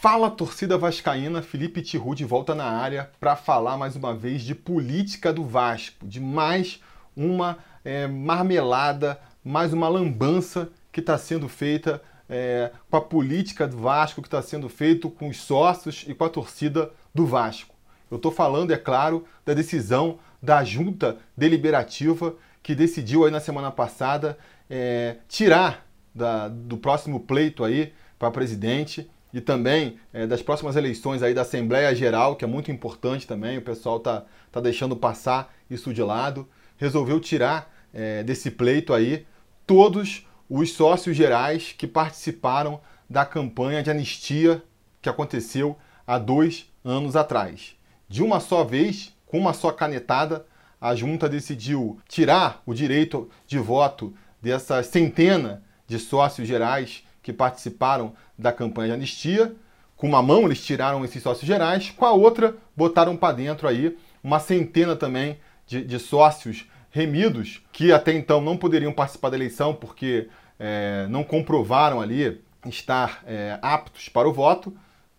Fala torcida vascaína, Felipe Tiru de volta na área para falar mais uma vez de política do Vasco, de mais uma é, marmelada, mais uma lambança que está sendo feita é, com a política do Vasco, que está sendo feito com os sócios e com a torcida do Vasco. Eu estou falando, é claro, da decisão da junta deliberativa que decidiu aí na semana passada é, tirar da, do próximo pleito aí para presidente e também é, das próximas eleições aí da Assembleia Geral, que é muito importante também, o pessoal tá, tá deixando passar isso de lado, resolveu tirar é, desse pleito aí todos os sócios gerais que participaram da campanha de anistia que aconteceu há dois anos atrás. De uma só vez, com uma só canetada, a junta decidiu tirar o direito de voto dessas centena de sócios gerais que participaram da campanha de anistia. Com uma mão eles tiraram esses sócios gerais, com a outra botaram para dentro aí uma centena também de, de, sócios remidos que até então não poderiam participar da eleição porque é, não comprovaram ali estar é, aptos para o voto.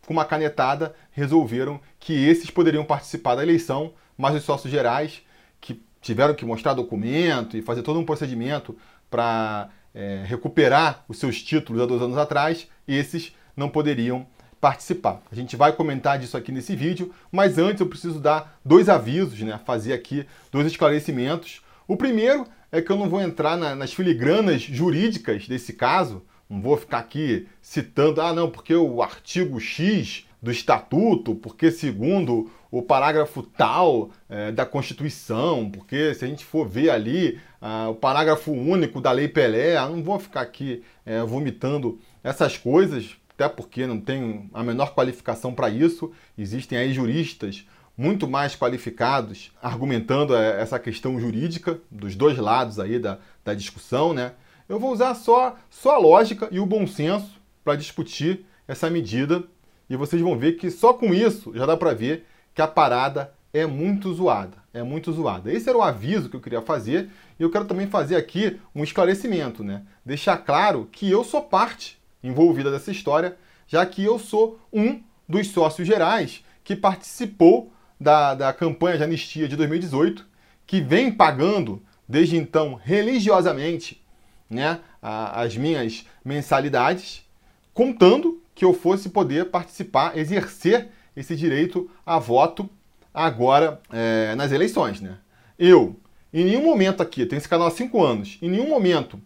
Com uma canetada resolveram que esses poderiam participar da eleição, mas os sócios gerais que tiveram que mostrar documento e fazer todo um procedimento para é, recuperar os seus títulos há dois anos atrás, esses não poderiam participar. A gente vai comentar disso aqui nesse vídeo, mas antes eu preciso dar dois avisos, né? fazer aqui dois esclarecimentos. O primeiro é que eu não vou entrar na, nas filigranas jurídicas desse caso, não vou ficar aqui citando, ah não, porque o artigo X do estatuto, porque segundo o parágrafo tal é, da Constituição, porque se a gente for ver ali ah, o parágrafo único da Lei Pelé, ah, não vou ficar aqui é, vomitando essas coisas, até porque não tenho a menor qualificação para isso. Existem aí juristas muito mais qualificados argumentando é, essa questão jurídica dos dois lados aí da, da discussão, né? Eu vou usar só, só a lógica e o bom senso para discutir essa medida e vocês vão ver que só com isso já dá para ver que a parada é muito zoada. É muito zoada. Esse era o aviso que eu queria fazer e eu quero também fazer aqui um esclarecimento, né? Deixar claro que eu sou parte envolvida dessa história, já que eu sou um dos sócios gerais que participou da, da campanha de anistia de 2018, que vem pagando desde então religiosamente né, a, as minhas mensalidades, contando que eu fosse poder participar, exercer esse direito a voto agora é, nas eleições. Né? Eu, em nenhum momento aqui, tenho esse canal há cinco anos, em nenhum momento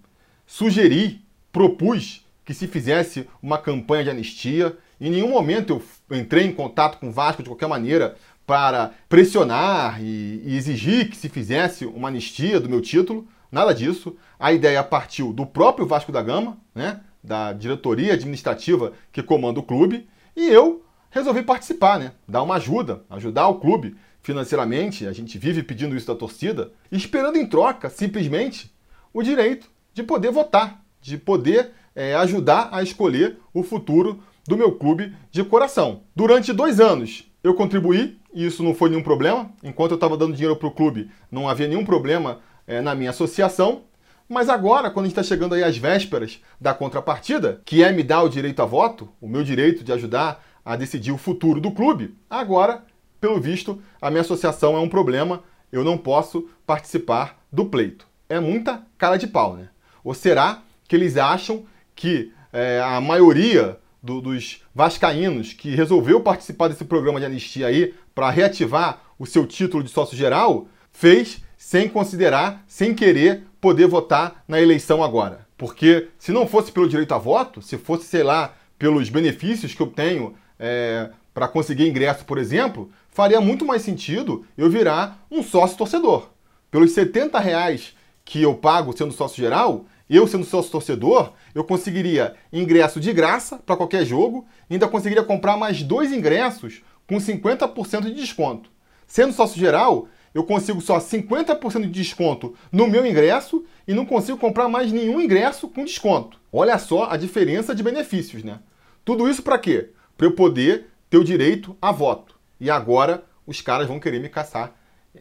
sugeri, propus que se fizesse uma campanha de anistia, em nenhum momento eu entrei em contato com o Vasco de qualquer maneira para pressionar e, e exigir que se fizesse uma anistia do meu título, nada disso. A ideia partiu do próprio Vasco da Gama, né? da diretoria administrativa que comanda o clube, e eu resolvi participar, né? Dar uma ajuda, ajudar o clube financeiramente. A gente vive pedindo isso da torcida, esperando em troca, simplesmente, o direito de poder votar, de poder é, ajudar a escolher o futuro do meu clube de coração. Durante dois anos eu contribuí, e isso não foi nenhum problema. Enquanto eu estava dando dinheiro para o clube, não havia nenhum problema é, na minha associação. Mas agora, quando a gente está chegando aí às vésperas da contrapartida, que é me dar o direito a voto, o meu direito de ajudar a decidir o futuro do clube, agora, pelo visto, a minha associação é um problema, eu não posso participar do pleito. É muita cara de pau, né? Ou será que eles acham que é, a maioria do, dos vascaínos que resolveu participar desse programa de anistia aí para reativar o seu título de sócio geral fez sem considerar, sem querer poder votar na eleição agora. Porque se não fosse pelo direito a voto, se fosse, sei lá, pelos benefícios que eu tenho é, para conseguir ingresso, por exemplo, faria muito mais sentido eu virar um sócio torcedor. Pelos 70 reais que eu pago sendo sócio geral, eu sendo sócio torcedor, eu conseguiria ingresso de graça para qualquer jogo, ainda conseguiria comprar mais dois ingressos com 50% de desconto. Sendo sócio geral, eu consigo só 50% de desconto no meu ingresso e não consigo comprar mais nenhum ingresso com desconto. Olha só a diferença de benefícios, né? Tudo isso para quê? Para eu poder ter o direito a voto. E agora os caras vão querer me caçar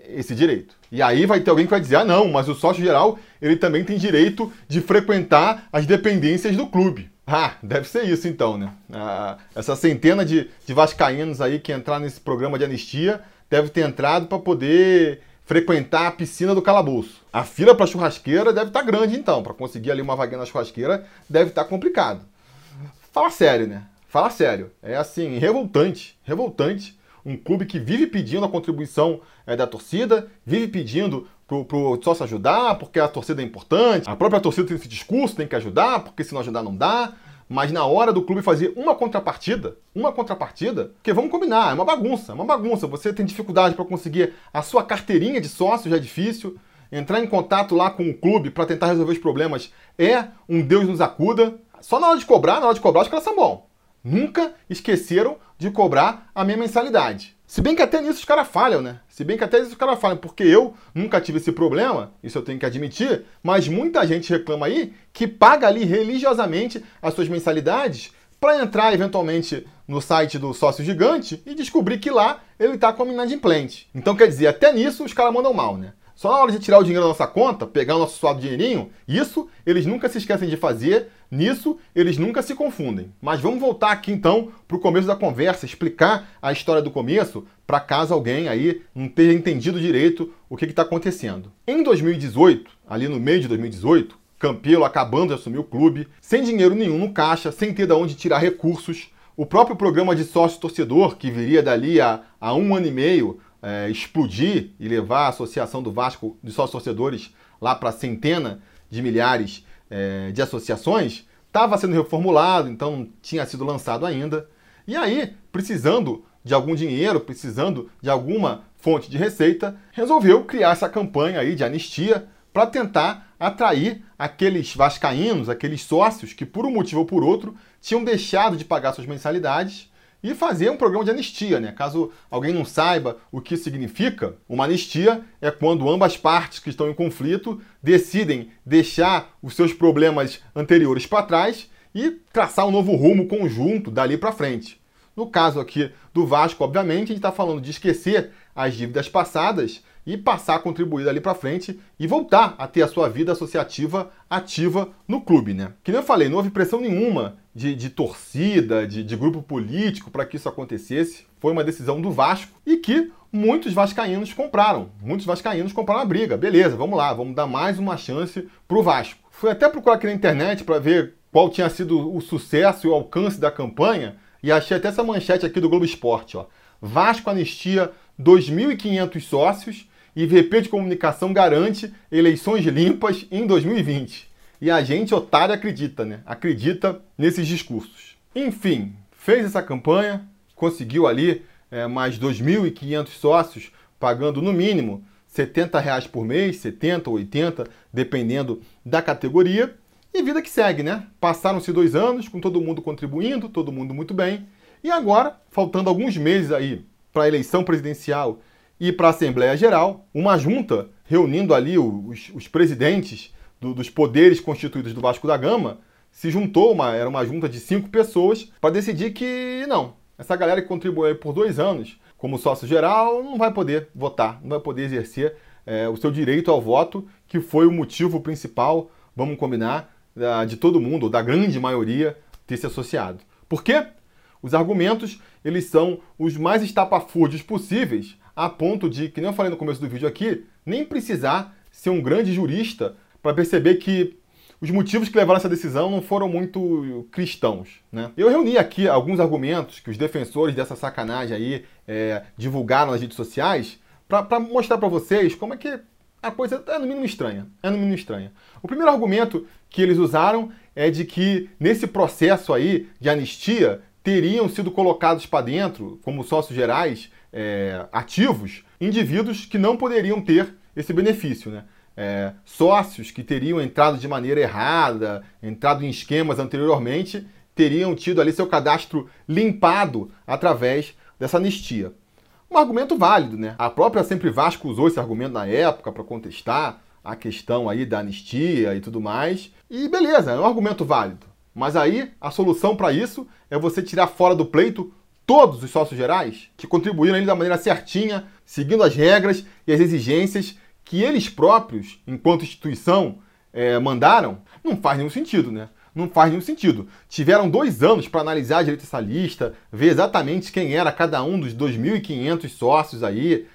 esse direito. E aí vai ter alguém que vai dizer: "Ah, não, mas o sócio geral, ele também tem direito de frequentar as dependências do clube". Ah, deve ser isso então, né? Ah, essa centena de, de vascaínos aí que entraram nesse programa de anistia deve ter entrado para poder frequentar a piscina do calabouço. A fila para churrasqueira deve estar tá grande então, para conseguir ali uma vaguinha na churrasqueira deve estar tá complicado. Fala sério, né? Fala sério. É assim, revoltante, revoltante. Um clube que vive pedindo a contribuição é, da torcida, vive pedindo pro, pro sócio ajudar, porque a torcida é importante. A própria torcida tem esse discurso, tem que ajudar, porque se não ajudar não dá. Mas na hora do clube fazer uma contrapartida, uma contrapartida, porque vamos combinar, é uma bagunça, é uma bagunça. Você tem dificuldade para conseguir a sua carteirinha de sócio, já é difícil. Entrar em contato lá com o clube para tentar resolver os problemas é um Deus nos acuda. Só na hora de cobrar, na hora de cobrar, os caras são bons. Nunca esqueceram de cobrar a minha mensalidade. Se bem que até nisso os caras falham, né? Se bem que até nisso os caras falham, porque eu nunca tive esse problema, isso eu tenho que admitir, mas muita gente reclama aí que paga ali religiosamente as suas mensalidades para entrar eventualmente no site do sócio gigante e descobrir que lá ele está com a inadimplente. Então quer dizer, até nisso os caras mandam mal, né? Só na hora de tirar o dinheiro da nossa conta, pegar o nosso suado dinheirinho, isso eles nunca se esquecem de fazer, nisso eles nunca se confundem. Mas vamos voltar aqui então para o começo da conversa, explicar a história do começo, para caso alguém aí não tenha entendido direito o que está acontecendo. Em 2018, ali no meio de 2018, Campelo acabando de assumir o clube, sem dinheiro nenhum no caixa, sem ter de onde tirar recursos, o próprio programa de sócio torcedor, que viria dali a, a um ano e meio, é, explodir e levar a Associação do Vasco de Sócios Torcedores lá para centena de milhares é, de associações, estava sendo reformulado, então não tinha sido lançado ainda. E aí, precisando de algum dinheiro, precisando de alguma fonte de receita, resolveu criar essa campanha aí de anistia para tentar atrair aqueles vascaínos, aqueles sócios que por um motivo ou por outro tinham deixado de pagar suas mensalidades e fazer um programa de anistia, né? Caso alguém não saiba o que significa, uma anistia é quando ambas partes que estão em conflito decidem deixar os seus problemas anteriores para trás e traçar um novo rumo conjunto dali para frente. No caso aqui do Vasco, obviamente, a gente está falando de esquecer as dívidas passadas e passar a contribuir dali para frente e voltar a ter a sua vida associativa ativa no clube, né? Que nem eu falei, não houve pressão nenhuma de, de torcida, de, de grupo político para que isso acontecesse. Foi uma decisão do Vasco e que muitos vascaínos compraram. Muitos vascaínos compraram a briga. Beleza, vamos lá, vamos dar mais uma chance pro Vasco. Fui até procurar aqui na internet para ver qual tinha sido o sucesso e o alcance da campanha e achei até essa manchete aqui do Globo Esporte, ó. Vasco anistia 2.500 sócios e VP de comunicação garante eleições limpas em 2020. E a gente, otário, acredita, né? Acredita nesses discursos. Enfim, fez essa campanha, conseguiu ali é, mais 2.500 sócios, pagando no mínimo 70 reais por mês, 70 ou 80, dependendo da categoria. E vida que segue, né? Passaram-se dois anos com todo mundo contribuindo, todo mundo muito bem. E agora, faltando alguns meses aí para a eleição presidencial e para a Assembleia Geral, uma junta reunindo ali os, os presidentes do, dos poderes constituídos do Vasco da Gama se juntou, uma, era uma junta de cinco pessoas, para decidir que não, essa galera que contribuiu por dois anos como sócio geral não vai poder votar, não vai poder exercer é, o seu direito ao voto, que foi o motivo principal, vamos combinar, de todo mundo, ou da grande maioria, ter se associado. Por quê? Os argumentos, eles são os mais estapafúrdios possíveis a ponto de, que nem eu falei no começo do vídeo aqui, nem precisar ser um grande jurista para perceber que os motivos que levaram essa decisão não foram muito cristãos. Né? Eu reuni aqui alguns argumentos que os defensores dessa sacanagem aí é, divulgaram nas redes sociais para mostrar para vocês como é que a coisa é no mínimo estranha. É no mínimo estranha. O primeiro argumento que eles usaram é de que nesse processo aí de anistia teriam sido colocados para dentro, como sócios gerais, é, ativos indivíduos que não poderiam ter esse benefício. Né? É, sócios que teriam entrado de maneira errada, entrado em esquemas anteriormente, teriam tido ali seu cadastro limpado através dessa anistia. Um argumento válido, né? A própria Sempre Vasco usou esse argumento na época para contestar a questão aí da anistia e tudo mais. E beleza, é um argumento válido. Mas aí a solução para isso é você tirar fora do pleito todos os sócios gerais que contribuíram ali da maneira certinha, seguindo as regras e as exigências que eles próprios, enquanto instituição, é, mandaram, não faz nenhum sentido, né? Não faz nenhum sentido. Tiveram dois anos para analisar direito essa lista, ver exatamente quem era cada um dos 2.500 sócios aí.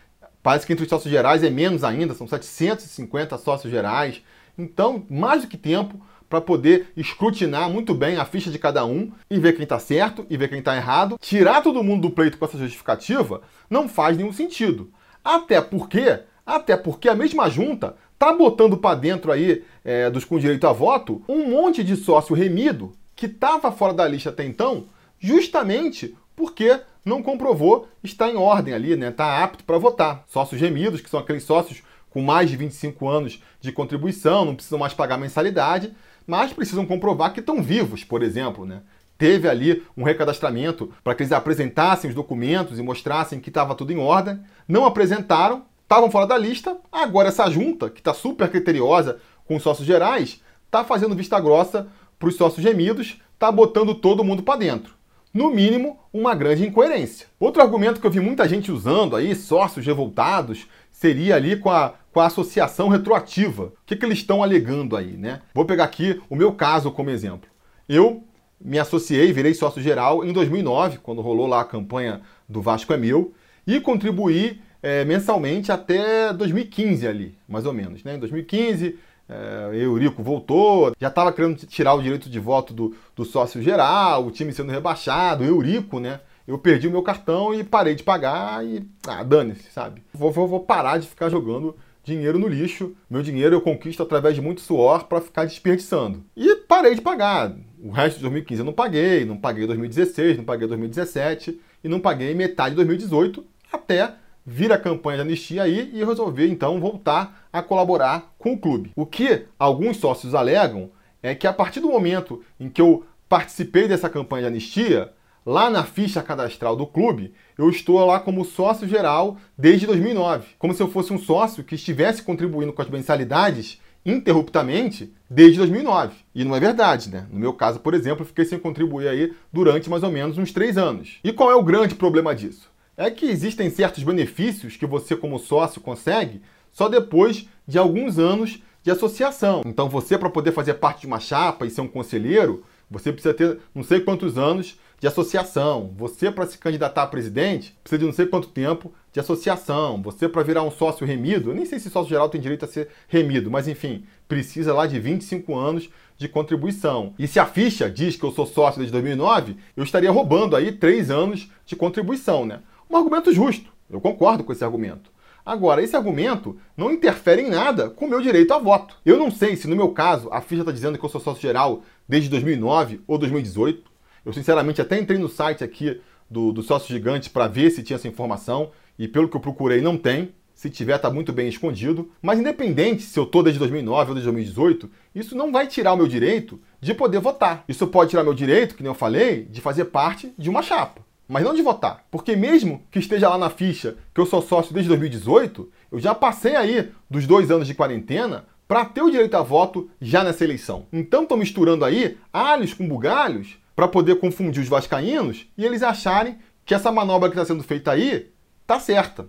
Parece que entre os sócios gerais é menos ainda, são 750 sócios gerais. Então, mais do que tempo para poder escrutinar muito bem a ficha de cada um e ver quem está certo e ver quem está errado. Tirar todo mundo do pleito com essa justificativa não faz nenhum sentido. Até porque, até porque a mesma junta tá botando para dentro aí é, dos com direito a voto um monte de sócio remido que estava fora da lista até então, justamente porque não comprovou estar em ordem ali, né? Tá apto para votar. Sócios remidos, que são aqueles sócios com mais de 25 anos de contribuição, não precisam mais pagar mensalidade, mas precisam comprovar que estão vivos, por exemplo, né? Teve ali um recadastramento para que eles apresentassem os documentos e mostrassem que estava tudo em ordem. Não apresentaram, estavam fora da lista. Agora essa junta, que está super criteriosa com os sócios gerais, está fazendo vista grossa para os sócios gemidos, está botando todo mundo para dentro. No mínimo, uma grande incoerência. Outro argumento que eu vi muita gente usando aí, sócios revoltados, seria ali com a, com a associação retroativa. O que, que eles estão alegando aí, né? Vou pegar aqui o meu caso como exemplo. Eu me associei, virei sócio geral em 2009, quando rolou lá a campanha do Vasco é Meu, e contribuí é, mensalmente até 2015 ali, mais ou menos. Né? Em 2015, é, Eurico voltou, já estava querendo tirar o direito de voto do, do sócio geral, o time sendo rebaixado, Eurico, né? eu perdi o meu cartão e parei de pagar e. Ah, dane-se, sabe? Vou, vou, vou, parar de ficar jogando dinheiro no lixo. Meu dinheiro eu conquisto através de muito suor para ficar desperdiçando. E parei de pagar. O resto de 2015 eu não paguei, não paguei 2016, não paguei 2017 e não paguei metade de 2018 até vir a campanha de anistia aí e resolver então voltar a colaborar com o clube. O que alguns sócios alegam é que a partir do momento em que eu participei dessa campanha de anistia, Lá na ficha cadastral do clube, eu estou lá como sócio geral desde 2009, como se eu fosse um sócio que estivesse contribuindo com as mensalidades interruptamente desde 2009. E não é verdade, né? No meu caso, por exemplo, fiquei sem contribuir aí durante mais ou menos uns três anos. E qual é o grande problema disso? É que existem certos benefícios que você, como sócio, consegue só depois de alguns anos de associação. Então, você, para poder fazer parte de uma chapa e ser um conselheiro, você precisa ter não sei quantos anos de associação. Você, para se candidatar a presidente, precisa de não sei quanto tempo de associação. Você, para virar um sócio remido, eu nem sei se sócio geral tem direito a ser remido, mas enfim, precisa lá de 25 anos de contribuição. E se a ficha diz que eu sou sócio desde 2009, eu estaria roubando aí 3 anos de contribuição, né? Um argumento justo. Eu concordo com esse argumento. Agora, esse argumento não interfere em nada com o meu direito a voto. Eu não sei se, no meu caso, a ficha está dizendo que eu sou sócio geral desde 2009 ou 2018. Eu, sinceramente, até entrei no site aqui do, do Sócio Gigante para ver se tinha essa informação e, pelo que eu procurei, não tem. Se tiver, está muito bem escondido. Mas, independente se eu estou desde 2009 ou desde 2018, isso não vai tirar o meu direito de poder votar. Isso pode tirar meu direito, que nem eu falei, de fazer parte de uma chapa mas não de votar. Porque mesmo que esteja lá na ficha que eu sou sócio desde 2018, eu já passei aí dos dois anos de quarentena para ter o direito a voto já nessa eleição. Então estão misturando aí alhos com bugalhos para poder confundir os vascaínos e eles acharem que essa manobra que está sendo feita aí tá certa.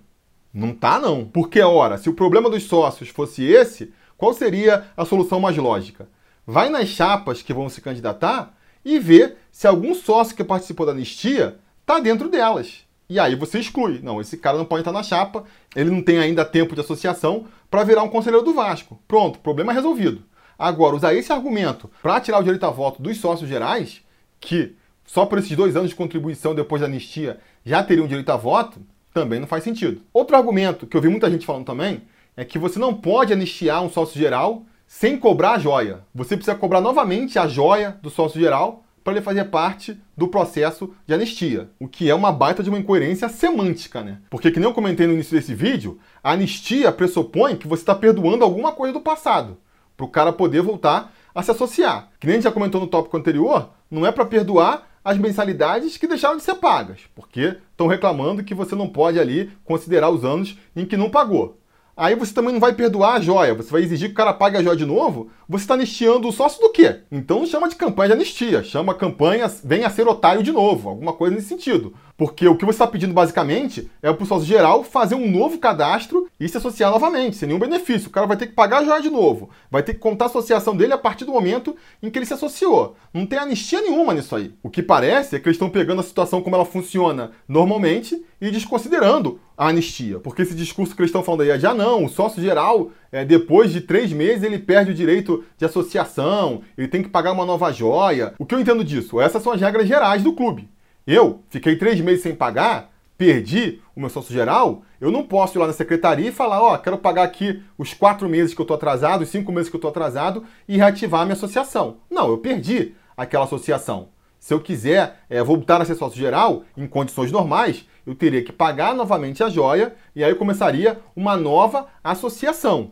Não tá não. Porque ora, se o problema dos sócios fosse esse, qual seria a solução mais lógica? Vai nas chapas que vão se candidatar e vê se algum sócio que participou da anistia está dentro delas. E aí você exclui. Não, esse cara não pode estar na chapa, ele não tem ainda tempo de associação para virar um conselheiro do Vasco. Pronto, problema resolvido. Agora, usar esse argumento para tirar o direito a voto dos sócios gerais, que só por esses dois anos de contribuição depois da anistia já teriam direito a voto, também não faz sentido. Outro argumento que eu vi muita gente falando também é que você não pode anistiar um sócio geral sem cobrar a joia. Você precisa cobrar novamente a joia do sócio geral para ele fazer parte do processo de anistia, o que é uma baita de uma incoerência semântica, né? Porque, que nem eu comentei no início desse vídeo, a anistia pressupõe que você está perdoando alguma coisa do passado, para o cara poder voltar a se associar. Que nem a gente já comentou no tópico anterior, não é para perdoar as mensalidades que deixaram de ser pagas, porque estão reclamando que você não pode ali considerar os anos em que não pagou. Aí você também não vai perdoar a joia, você vai exigir que o cara pague a joia de novo, você está anistiando o sócio do quê? Então chama de campanha de anistia, chama campanha venha ser otário de novo, alguma coisa nesse sentido. Porque o que você está pedindo basicamente é para o sócio geral fazer um novo cadastro e se associar novamente, sem nenhum benefício. O cara vai ter que pagar joia de novo, vai ter que contar a associação dele a partir do momento em que ele se associou. Não tem anistia nenhuma nisso aí. O que parece é que eles estão pegando a situação como ela funciona normalmente e desconsiderando a anistia. Porque esse discurso que eles estão falando aí é já ah, não, o sócio geral, é, depois de três meses, ele perde o direito de associação, ele tem que pagar uma nova joia. O que eu entendo disso? Essas são as regras gerais do clube. Eu fiquei três meses sem pagar, perdi o meu sócio geral, eu não posso ir lá na secretaria e falar, ó, oh, quero pagar aqui os quatro meses que eu estou atrasado, os cinco meses que eu estou atrasado e reativar a minha associação. Não, eu perdi aquela associação. Se eu quiser é, voltar a ser sócio geral, em condições normais, eu teria que pagar novamente a joia e aí começaria uma nova associação.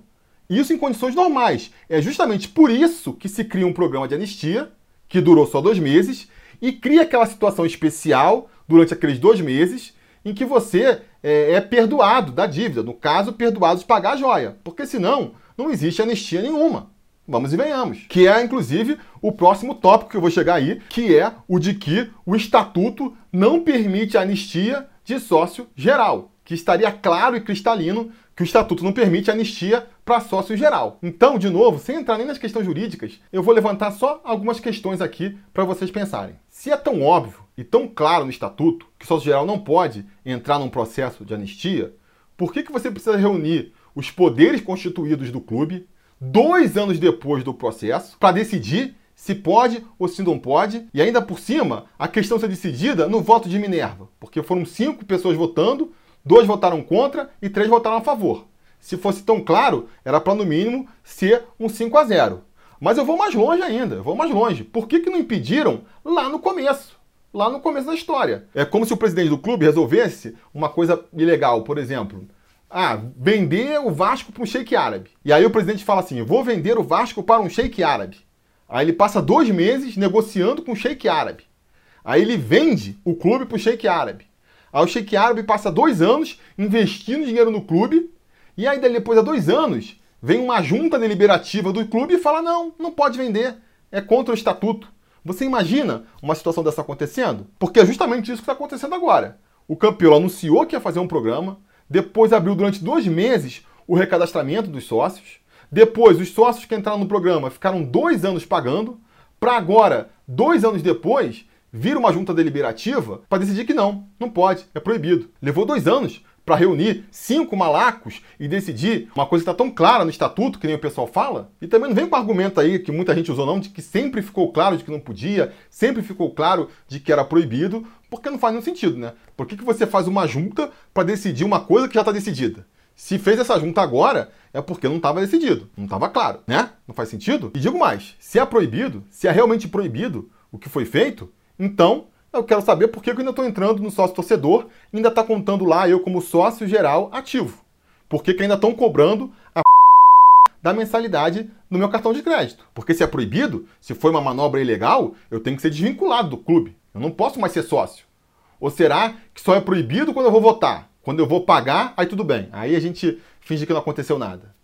Isso em condições normais. É justamente por isso que se cria um programa de anistia, que durou só dois meses, e cria aquela situação especial durante aqueles dois meses em que você é, é perdoado da dívida, no caso, perdoado de pagar a joia, porque senão não existe anistia nenhuma. Vamos e venhamos. Que é, inclusive, o próximo tópico que eu vou chegar aí, que é o de que o estatuto não permite anistia de sócio geral, que estaria claro e cristalino que o estatuto não permite anistia para sócio geral. Então, de novo, sem entrar nem nas questões jurídicas, eu vou levantar só algumas questões aqui para vocês pensarem. Se é tão óbvio e tão claro no estatuto que o sócio geral não pode entrar num processo de anistia, por que, que você precisa reunir os poderes constituídos do clube dois anos depois do processo para decidir se pode ou se não pode, e ainda por cima, a questão ser decidida no voto de Minerva, porque foram cinco pessoas votando, dois votaram contra e três votaram a favor. Se fosse tão claro, era para no mínimo ser um 5 a 0. Mas eu vou mais longe ainda, eu vou mais longe. Por que, que não impediram lá no começo? Lá no começo da história. É como se o presidente do clube resolvesse uma coisa ilegal, por exemplo. Ah, vender o Vasco para um sheik árabe. E aí o presidente fala assim: vou vender o Vasco para um sheik árabe. Aí ele passa dois meses negociando com o sheik árabe. Aí ele vende o clube para o sheik árabe. Aí o sheik árabe passa dois anos investindo dinheiro no clube e aí, depois de dois anos, vem uma junta deliberativa do clube e fala: não, não pode vender, é contra o estatuto. Você imagina uma situação dessa acontecendo? Porque é justamente isso que está acontecendo agora. O campeão anunciou que ia fazer um programa, depois abriu durante dois meses o recadastramento dos sócios, depois os sócios que entraram no programa ficaram dois anos pagando, para agora, dois anos depois, vir uma junta deliberativa para decidir que não, não pode, é proibido. Levou dois anos para reunir cinco malacos e decidir uma coisa que está tão clara no estatuto, que nem o pessoal fala. E também não vem com argumento aí, que muita gente usou não, de que sempre ficou claro de que não podia, sempre ficou claro de que era proibido, porque não faz nenhum sentido, né? Por que, que você faz uma junta para decidir uma coisa que já está decidida? Se fez essa junta agora, é porque não estava decidido, não estava claro, né? Não faz sentido? E digo mais, se é proibido, se é realmente proibido o que foi feito, então eu quero saber por que eu ainda estou entrando no sócio torcedor e ainda está contando lá eu como sócio geral ativo. Por que, que ainda estão cobrando a da mensalidade no meu cartão de crédito? Porque se é proibido, se foi uma manobra ilegal, eu tenho que ser desvinculado do clube. Eu não posso mais ser sócio. Ou será que só é proibido quando eu vou votar? Quando eu vou pagar, aí tudo bem. Aí a gente finge que não aconteceu nada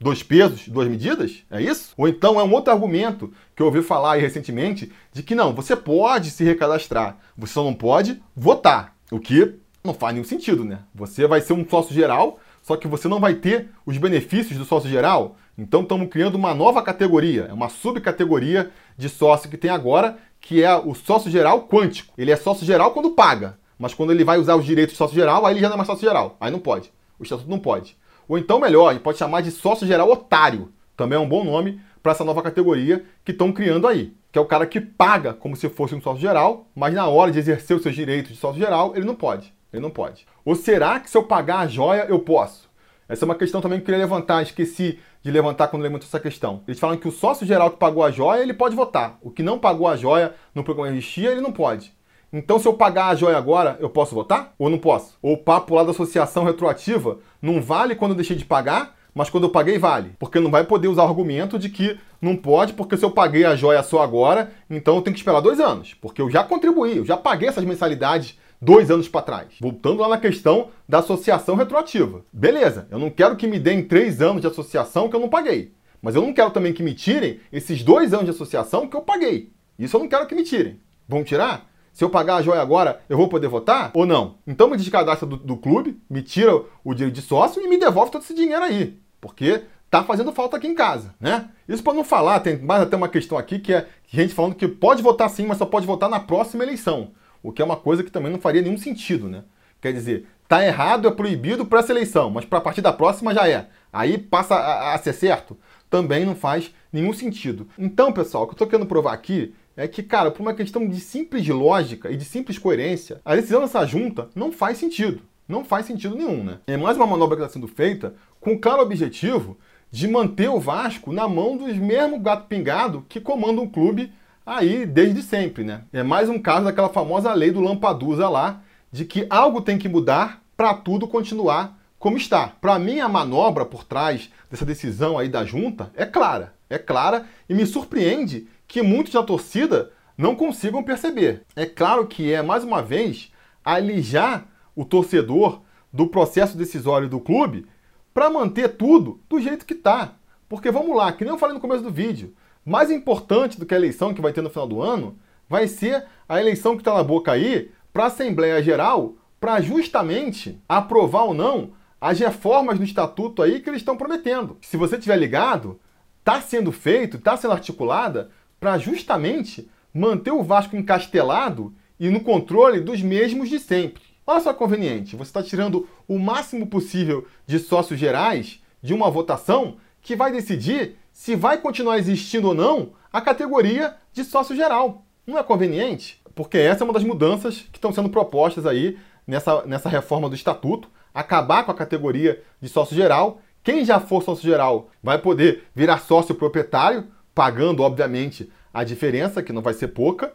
dois pesos, duas medidas? É isso? Ou então é um outro argumento que eu ouvi falar aí recentemente de que não, você pode se recadastrar, você só não pode votar. O que não faz nenhum sentido, né? Você vai ser um sócio geral, só que você não vai ter os benefícios do sócio geral. Então estamos criando uma nova categoria, é uma subcategoria de sócio que tem agora, que é o sócio geral quântico. Ele é sócio geral quando paga, mas quando ele vai usar os direitos de sócio geral, aí ele já não é mais sócio geral. Aí não pode. O estatuto não pode. Ou então, melhor, a gente pode chamar de sócio geral otário. Também é um bom nome para essa nova categoria que estão criando aí. Que é o cara que paga como se fosse um sócio geral, mas na hora de exercer os seus direitos de sócio geral, ele não pode. Ele não pode. Ou será que se eu pagar a joia, eu posso? Essa é uma questão também que eu queria levantar, esqueci de levantar quando levantou essa questão. Eles falam que o sócio geral que pagou a joia, ele pode votar. O que não pagou a joia no programa Existia, ele não pode. Então, se eu pagar a joia agora, eu posso votar? Ou não posso? Ou o papo lá da associação retroativa não vale quando eu deixei de pagar, mas quando eu paguei vale. Porque não vai poder usar o argumento de que não pode, porque se eu paguei a joia só agora, então eu tenho que esperar dois anos. Porque eu já contribuí, eu já paguei essas mensalidades dois anos para trás. Voltando lá na questão da associação retroativa. Beleza, eu não quero que me deem três anos de associação que eu não paguei. Mas eu não quero também que me tirem esses dois anos de associação que eu paguei. Isso eu não quero que me tirem. Vão tirar? Se eu pagar a joia agora, eu vou poder votar ou não? Então me descadastra do, do clube, me tira o direito de sócio e me devolve todo esse dinheiro aí. Porque tá fazendo falta aqui em casa, né? Isso para não falar, tem mais até uma questão aqui que é gente falando que pode votar sim, mas só pode votar na próxima eleição. O que é uma coisa que também não faria nenhum sentido, né? Quer dizer, tá errado, é proibido para essa eleição, mas para a partir da próxima já é. Aí passa a, a ser certo? Também não faz nenhum sentido. Então, pessoal, o que eu estou querendo provar aqui é que, cara, por uma questão de simples lógica e de simples coerência, a decisão dessa junta não faz sentido. Não faz sentido nenhum, né? É mais uma manobra que está sendo feita com o claro objetivo de manter o Vasco na mão dos mesmos gato pingado que comandam o clube aí desde sempre, né? É mais um caso daquela famosa lei do Lampadusa lá, de que algo tem que mudar para tudo continuar como está. Para mim, a manobra por trás dessa decisão aí da junta é clara. É clara e me surpreende que muitos da torcida não consigam perceber. É claro que é, mais uma vez, alijar o torcedor do processo decisório do clube para manter tudo do jeito que está. Porque vamos lá, que nem eu falei no começo do vídeo, mais importante do que a eleição que vai ter no final do ano vai ser a eleição que está na boca aí para a Assembleia Geral para justamente aprovar ou não as reformas no estatuto aí que eles estão prometendo. Se você tiver ligado, está sendo feito, está sendo articulada para justamente manter o Vasco encastelado e no controle dos mesmos de sempre. Olha só conveniente, você está tirando o máximo possível de sócios gerais de uma votação que vai decidir se vai continuar existindo ou não a categoria de sócio geral. Não é conveniente? Porque essa é uma das mudanças que estão sendo propostas aí nessa, nessa reforma do estatuto, acabar com a categoria de sócio geral. Quem já for sócio geral vai poder virar sócio proprietário, pagando, obviamente, a diferença, que não vai ser pouca.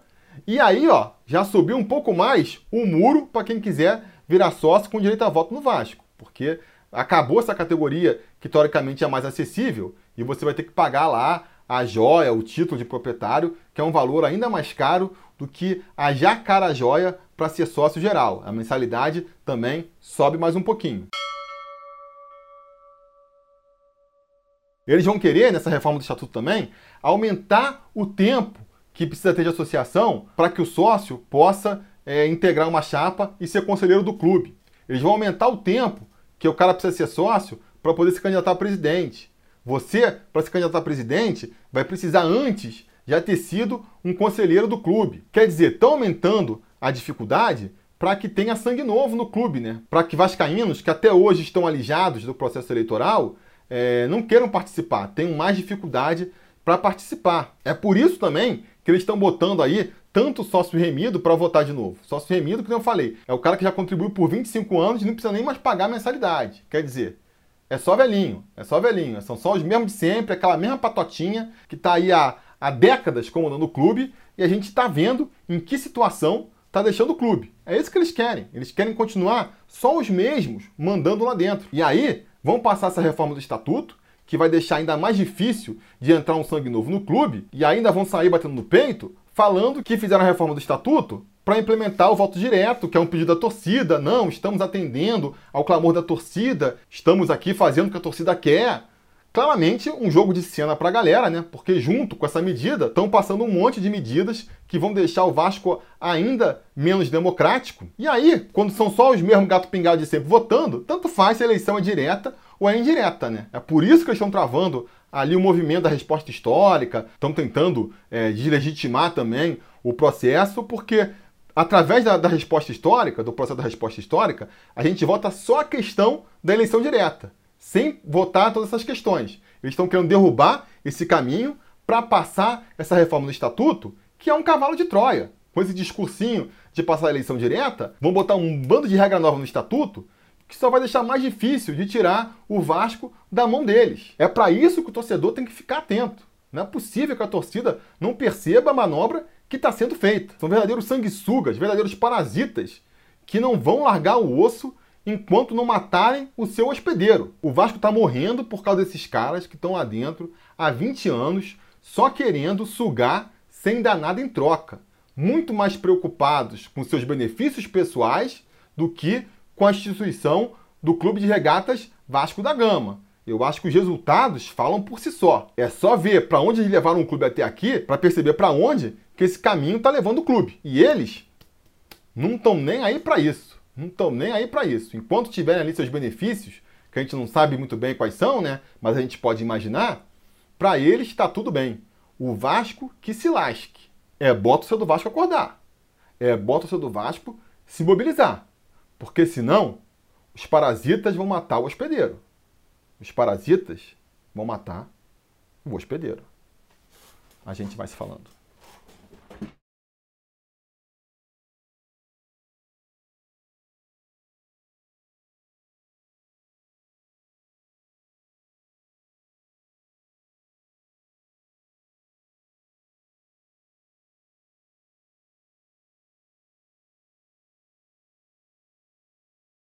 E aí, ó, já subiu um pouco mais o muro para quem quiser virar sócio com direito a voto no Vasco. Porque acabou essa categoria que teoricamente é mais acessível e você vai ter que pagar lá a joia, o título de proprietário, que é um valor ainda mais caro do que a jacara joia para ser sócio geral. A mensalidade também sobe mais um pouquinho. Eles vão querer, nessa reforma do estatuto também, aumentar o tempo que precisa ter de associação para que o sócio possa é, integrar uma chapa e ser conselheiro do clube. Eles vão aumentar o tempo que o cara precisa ser sócio para poder se candidatar a presidente. Você, para se candidatar a presidente, vai precisar antes já ter sido um conselheiro do clube. Quer dizer, estão aumentando a dificuldade para que tenha sangue novo no clube, né? Para que vascaínos que até hoje estão alijados do processo eleitoral é, não queiram participar, tenham mais dificuldade para participar. É por isso também que eles estão botando aí tanto sócio remido para votar de novo. Sócio remido, que eu falei, é o cara que já contribuiu por 25 anos e não precisa nem mais pagar mensalidade. Quer dizer, é só velhinho, é só velhinho. São só os mesmos de sempre, aquela mesma patotinha que está aí há, há décadas comandando o clube e a gente está vendo em que situação está deixando o clube. É isso que eles querem. Eles querem continuar só os mesmos mandando lá dentro. E aí, Vão passar essa reforma do estatuto, que vai deixar ainda mais difícil de entrar um sangue novo no clube, e ainda vão sair batendo no peito, falando que fizeram a reforma do estatuto para implementar o voto direto, que é um pedido da torcida. Não, estamos atendendo ao clamor da torcida, estamos aqui fazendo o que a torcida quer. Claramente um jogo de cena para a galera, né? Porque junto com essa medida estão passando um monte de medidas que vão deixar o Vasco ainda menos democrático. E aí, quando são só os mesmos gato pingado de sempre votando, tanto faz se a eleição é direta ou é indireta, né? É por isso que eles estão travando ali o movimento da resposta histórica, estão tentando é, deslegitimar também o processo, porque através da, da, resposta histórica, do processo da resposta histórica, a gente vota só a questão da eleição direta sem votar todas essas questões. Eles estão querendo derrubar esse caminho para passar essa reforma do estatuto, que é um cavalo de Troia. Com esse discursinho de passar a eleição direta, vão botar um bando de regra nova no estatuto que só vai deixar mais difícil de tirar o Vasco da mão deles. É para isso que o torcedor tem que ficar atento. Não é possível que a torcida não perceba a manobra que está sendo feita. São verdadeiros sanguessugas, verdadeiros parasitas que não vão largar o osso enquanto não matarem o seu hospedeiro. O Vasco está morrendo por causa desses caras que estão lá dentro há 20 anos só querendo sugar sem dar nada em troca. muito mais preocupados com seus benefícios pessoais do que com a instituição do Clube de Regatas Vasco da Gama. Eu acho que os resultados falam por si só. É só ver para onde eles levaram o clube até aqui para perceber para onde que esse caminho está levando o clube. E eles não estão nem aí para isso. Não estão nem aí para isso. Enquanto tiverem ali seus benefícios, que a gente não sabe muito bem quais são, né? Mas a gente pode imaginar, para eles está tudo bem. O Vasco que se lasque. É bota o seu do Vasco acordar. É bota o seu do Vasco se mobilizar. Porque senão, os parasitas vão matar o hospedeiro. Os parasitas vão matar o hospedeiro. A gente vai se falando.